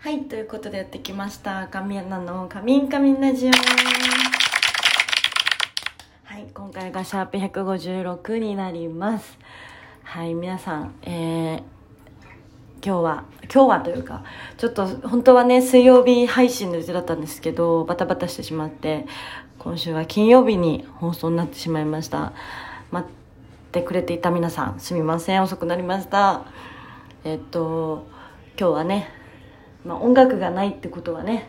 はい、ということでやってきました。神アナのカミンカミンラジオ。はい、今回がシャープ156になります。はい、皆さん、えー、今日は、今日はというか、ちょっと本当はね、水曜日配信の予定だったんですけど、バタバタしてしまって、今週は金曜日に放送になってしまいました。待ってくれていた皆さん、すみません、遅くなりました。えっと、今日はね、まあ、音楽がないってことはね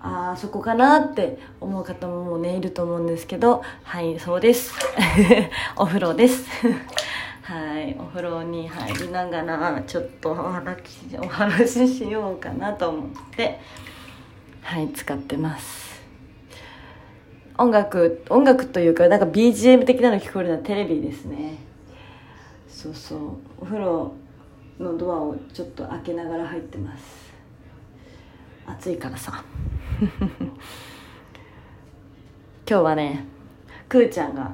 ああそこかなって思う方もねいると思うんですけどはいそうです。お風呂です。はいお風呂に入りながらちょっとお話お話ししようかなと思ってはい使ってます。音楽音楽というかなんか BGM 的なの聞こえるのはテレビですね。そうそう。お風呂のドアをちょっと開けながら入ってます。暑いからさ。今日はねくーちゃんが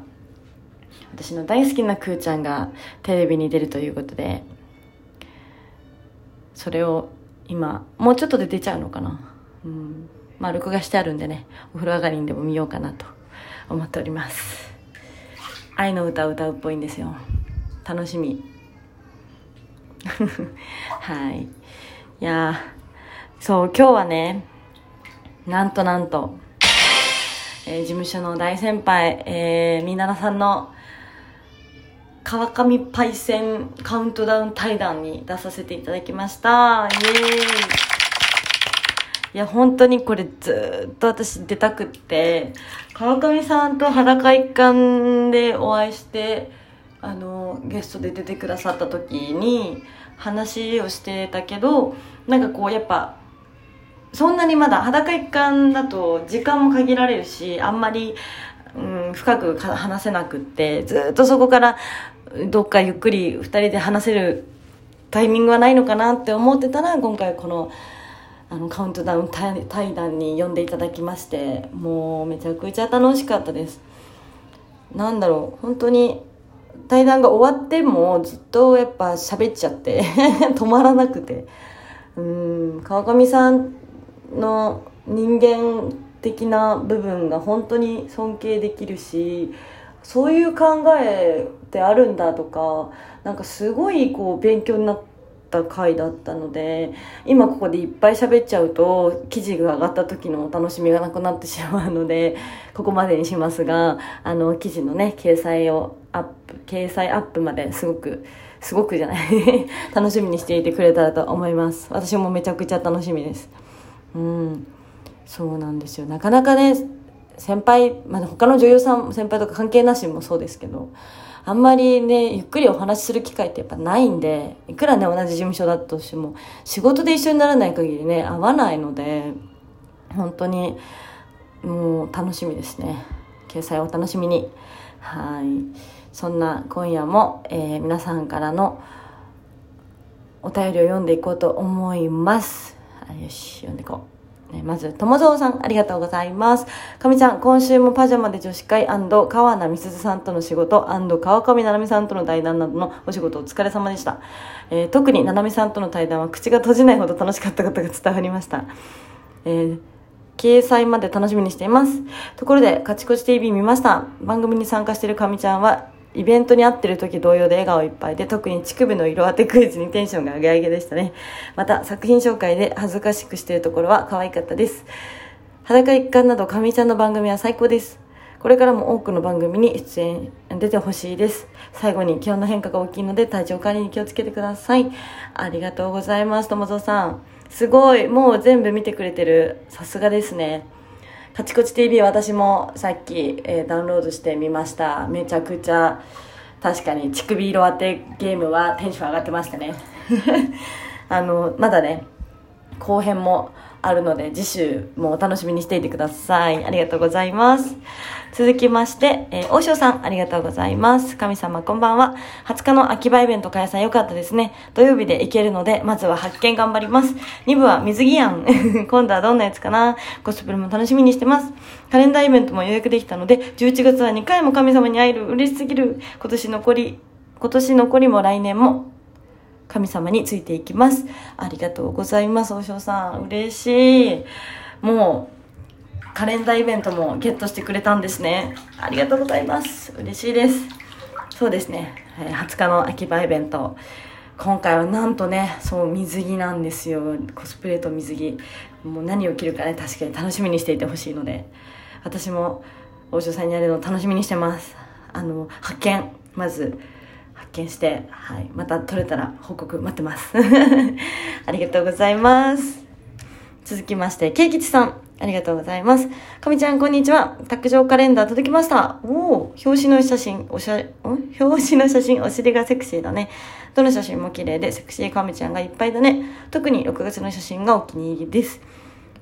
私の大好きなくーちゃんがテレビに出るということでそれを今もうちょっとで出ちゃうのかな。うん。まあ録画してあるんでねお風呂上がりにでも見ようかなと思っております。愛の歌を歌うっぽいんですよ。楽しみ。はい。いやそう今日はねなんとなんと、えー、事務所の大先輩、えー、みならさんの川上パイセンカウントダウン対談に出させていただきました。イエーイ。いや本当にこれずっと私出たくって川上さんと裸一貫でお会いしてあのゲストで出てくださった時に話をしてたけどなんかこうやっぱそんなにまだ裸一貫だと時間も限られるしあんまり、うん、深く話せなくってずっとそこからどっかゆっくり2人で話せるタイミングはないのかなって思ってたら今回このあのカウントダウン対談に呼んでいただきましてもうめちゃくちゃ楽しかったです。なんだろう本当に対談が終わってもずっとやっぱ喋っちゃって 止まらなくて。うん川上さんの人間的な部分が本当に尊敬できるしそういう考えってあるんだとかなんかすごいこう勉強になった回だったので今ここでいっぱい喋っちゃうと記事が上がった時のお楽しみがなくなってしまうのでここまでにしますがあの記事のね掲載をアップ掲載アップまですごくすごくじゃない 楽しみにしていてくれたらと思います。私もめちゃくちゃ楽しみです。うん。そうなんですよ。なかなかね先輩、まあ、他の女優さん先輩とか関係なしもそうですけどあんまりねゆっくりお話しする機会ってやっぱないんでいくらね同じ事務所だとしても仕事で一緒にならない限りね会わないので本当にもう楽しみですね。掲載をお楽しみに。はい。そんな今夜も、えー、皆さんからのお便りを読んでいこうと思います。よし読んでいこうねまず、友蔵さん、ありがとうございます。かみちゃん、今週もパジャマで女子会川名美鈴さんとの仕事川上ななみさんとの対談などのお仕事お疲れ様でした。えー、特にななみさんとの対談は口が閉じないほど楽しかったことが伝わりました。えー掲載まで楽しみにしています。ところで、カチコチ TV 見ました。番組に参加しているかみちゃんは、イベントに会ってる時同様で笑顔いっぱいで、特に乳首の色当てクイズにテンションが上げ上げでしたね。また、作品紹介で恥ずかしくしてるところは可愛かったです。裸一貫などかみちゃんの番組は最高です。これからも多くの番組に出演、出てほしいです。最後に気温の変化が大きいので体調管理に気をつけてください。ありがとうございます、友蔵さん。すごい、もう全部見てくれてる。さすがですね。カチコチ TV 私もさっき、えー、ダウンロードしてみました。めちゃくちゃ、確かに乳首色当てゲームはテンション上がってましたね。あの、まだね、後編もあるので次週もお楽しみにしていてください。ありがとうございます。続きまして、えー、大塩さん、ありがとうございます。神様、こんばんは。20日の秋葉イベント開催良かったですね。土曜日で行けるので、まずは発見頑張ります。2部は水着やん。今度はどんなやつかなコスプレも楽しみにしてます。カレンダーイベントも予約できたので、11月は2回も神様に会える。嬉しすぎる。今年残り、今年残りも来年も神様についていきます。ありがとうございます、おしょうさん。嬉しい。もう、カレンダーイベントもゲットしてくれたんですね。ありがとうございます。嬉しいです。そうですね。20日の秋葉イベント。今回はなんとね、そう、水着なんですよ。コスプレと水着。もう何を着るかね、確かに楽しみにしていてほしいので、私も、大城さんにやるの楽しみにしてます。あの、発見、まず、見して、はい、また撮れたら報告待ってます。ありがとうございます。続きまして、ケイキチさん、ありがとうございます。かみちゃん、こんにちは。卓上カレンダー届きました。おお、表紙の写真、おしゃれ、ん表紙の写真、お尻がセクシーだね。どの写真も綺麗で、セクシーかみちゃんがいっぱいだね。特に6月の写真がお気に入りです。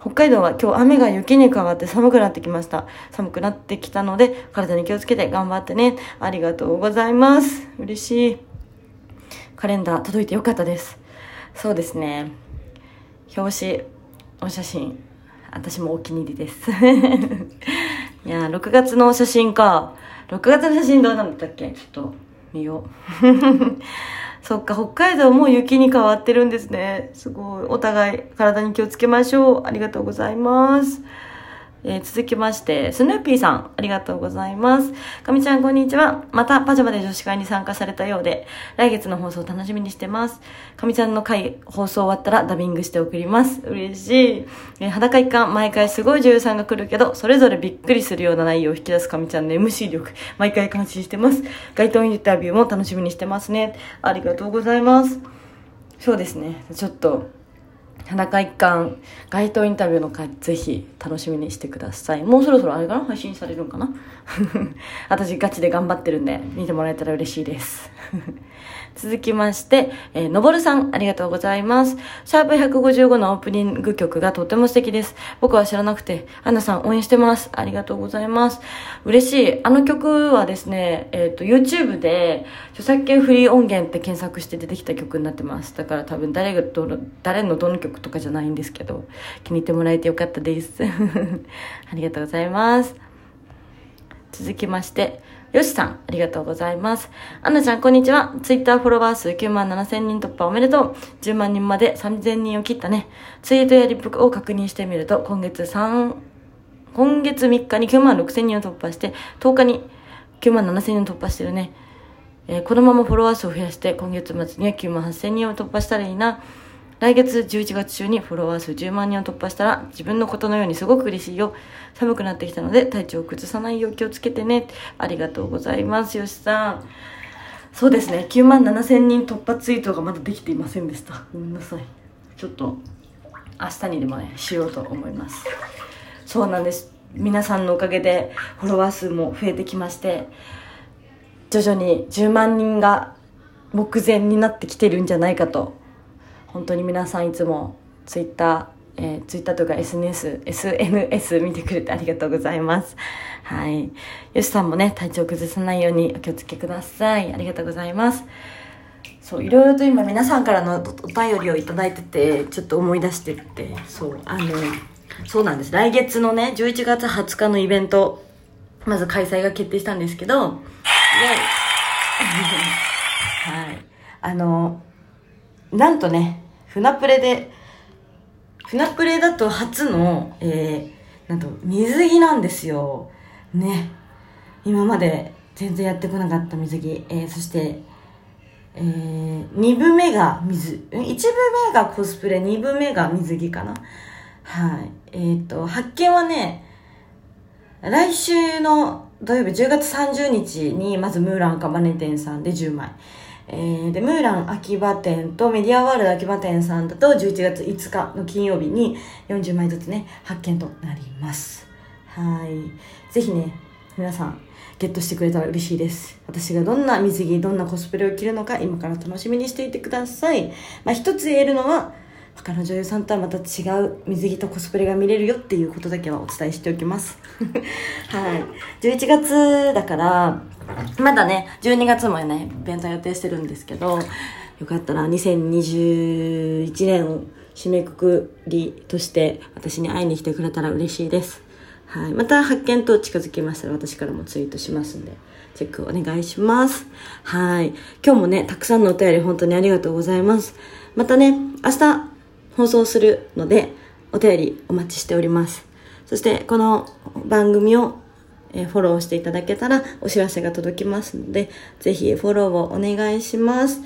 北海道は今日雨が雪に変わって寒くなってきました。寒くなってきたので、体に気をつけて頑張ってね。ありがとうございます。嬉しい。カレンダー届いてよかったです。そうですね。表紙、お写真、私もお気に入りです。いや、6月の写真か。6月の写真どうなんだったっけ？ちょっと見よう。そっか、北海道も雪に変わってるんですね。すごい。お互い体に気をつけましょう。ありがとうございます。えー続きまして、スヌーピーさん、ありがとうございます。かみちゃん、こんにちは。また、パジャマで女子会に参加されたようで、来月の放送楽しみにしてます。かみちゃんの回、放送終わったらダビングして送ります。嬉しい。えー裸一貫、毎回すごい女優さんが来るけど、それぞれびっくりするような内容を引き出すかみちゃんの MC 力、毎回感心してます。街頭インタビューも楽しみにしてますね。ありがとうございます。そうですね。ちょっと、裸一貫街頭インタビューの回ぜひ楽しみにしてください。もうそろそろあれかな？配信されるんかな？私ガチで頑張ってるんで見てもらえたら嬉しいです。続きまして、えーのぼるさん、ありがとうございます。シャープ155のオープニング曲がとても素敵です。僕は知らなくて、アンナさん応援してます。ありがとうございます。嬉しい。あの曲はですね、えっ、と、YouTube で、著作権フリー音源って検索して出てきた曲になってます。だから多分誰がどの、誰のどの曲とかじゃないんですけど、気に入ってもらえてよかったです。ありがとうございます。続きまして、よしさん、ありがとうございます。アンナちゃん、こんにちは。ツイッターフォロワー数9万7千人突破おめでとう。10万人まで3000人を切ったね。ツイートやリップを確認してみると、今月3、今月3日に9万6千人を突破して、10日に9万7千人を突破してるね。えーこのままフォロワー数を増やして、今月末には9万8千人を突破したらいいな。来月11月中にフォロワー数10万人を突破したら自分のことのようにすごく嬉しいよ。寒くなってきたので体調を崩さないよう気をつけてね。ありがとうございます、よしさん。そうですね、9万7千人突破ツイートがまだできていませんでした。ごめんなさい。ちょっと明日にでもね、しようと思います。そうなんです。皆さんのおかげでフォロワー数も増えてきまして、徐々に10万人が目前になってきてるんじゃないかと本当に皆さんいつもツイッター、えー、ツイッターとか SNS、SNS 見てくれてありがとうございます。はい。よしさんもね、体調崩さないようにお気をつけください。ありがとうございます。そう、いろいろと今皆さんからのお便りをいただいてて、ちょっと思い出してって、そう、あの、そうなんです。来月のね、11月20日のイベント、まず開催が決定したんですけど、はい。あの、なんとね、船プレで、船プレだと初の、えー、なんと水着なんですよ。ね。今まで全然やってこなかった水着。えー、そして、えー、2部目が水、ん1部目がコスプレ、2部目が水着かな。はい。えっ、と、発見はね、来週の土曜日10月30日にまずムーランカバネ店さんで10枚。えー、で、ムーラン秋葉店とメディアワールド秋葉店さんだと11月5日の金曜日に40枚ずつね、発見となります。はい。ぜひね、皆さん、ゲットしてくれたら嬉しいです。私がどんな水着、どんなコスプレを着るのか、今から楽しみにしていてください。まあ、一つ言えるのは、他の女優さんとはまた違う水着とコスプレが見れるよっていうことだけはお伝えしておきます。はい。11月だから、まだね、12月もね、イベント予定してるんですけど、よかったら2021年を締めくくりとして私に会いに来てくれたら嬉しいです。はい。また発見と近づきましたら私からもツイートしますんで、チェックお願いします。はい。今日もね、たくさんのお便り本当にありがとうございます。またね、明日放送するので、お便りお待ちしております。そして、この番組をフォローしていただけたらお知らせが届きますので、ぜひフォローをお願いします。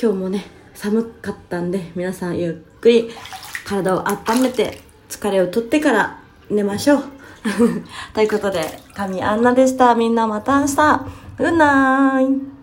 今日もね、寒かったんで、皆さんゆっくり体を温めて疲れを取ってから寝ましょう。ということで、神アンナでした。みんなまた明日。グッナイ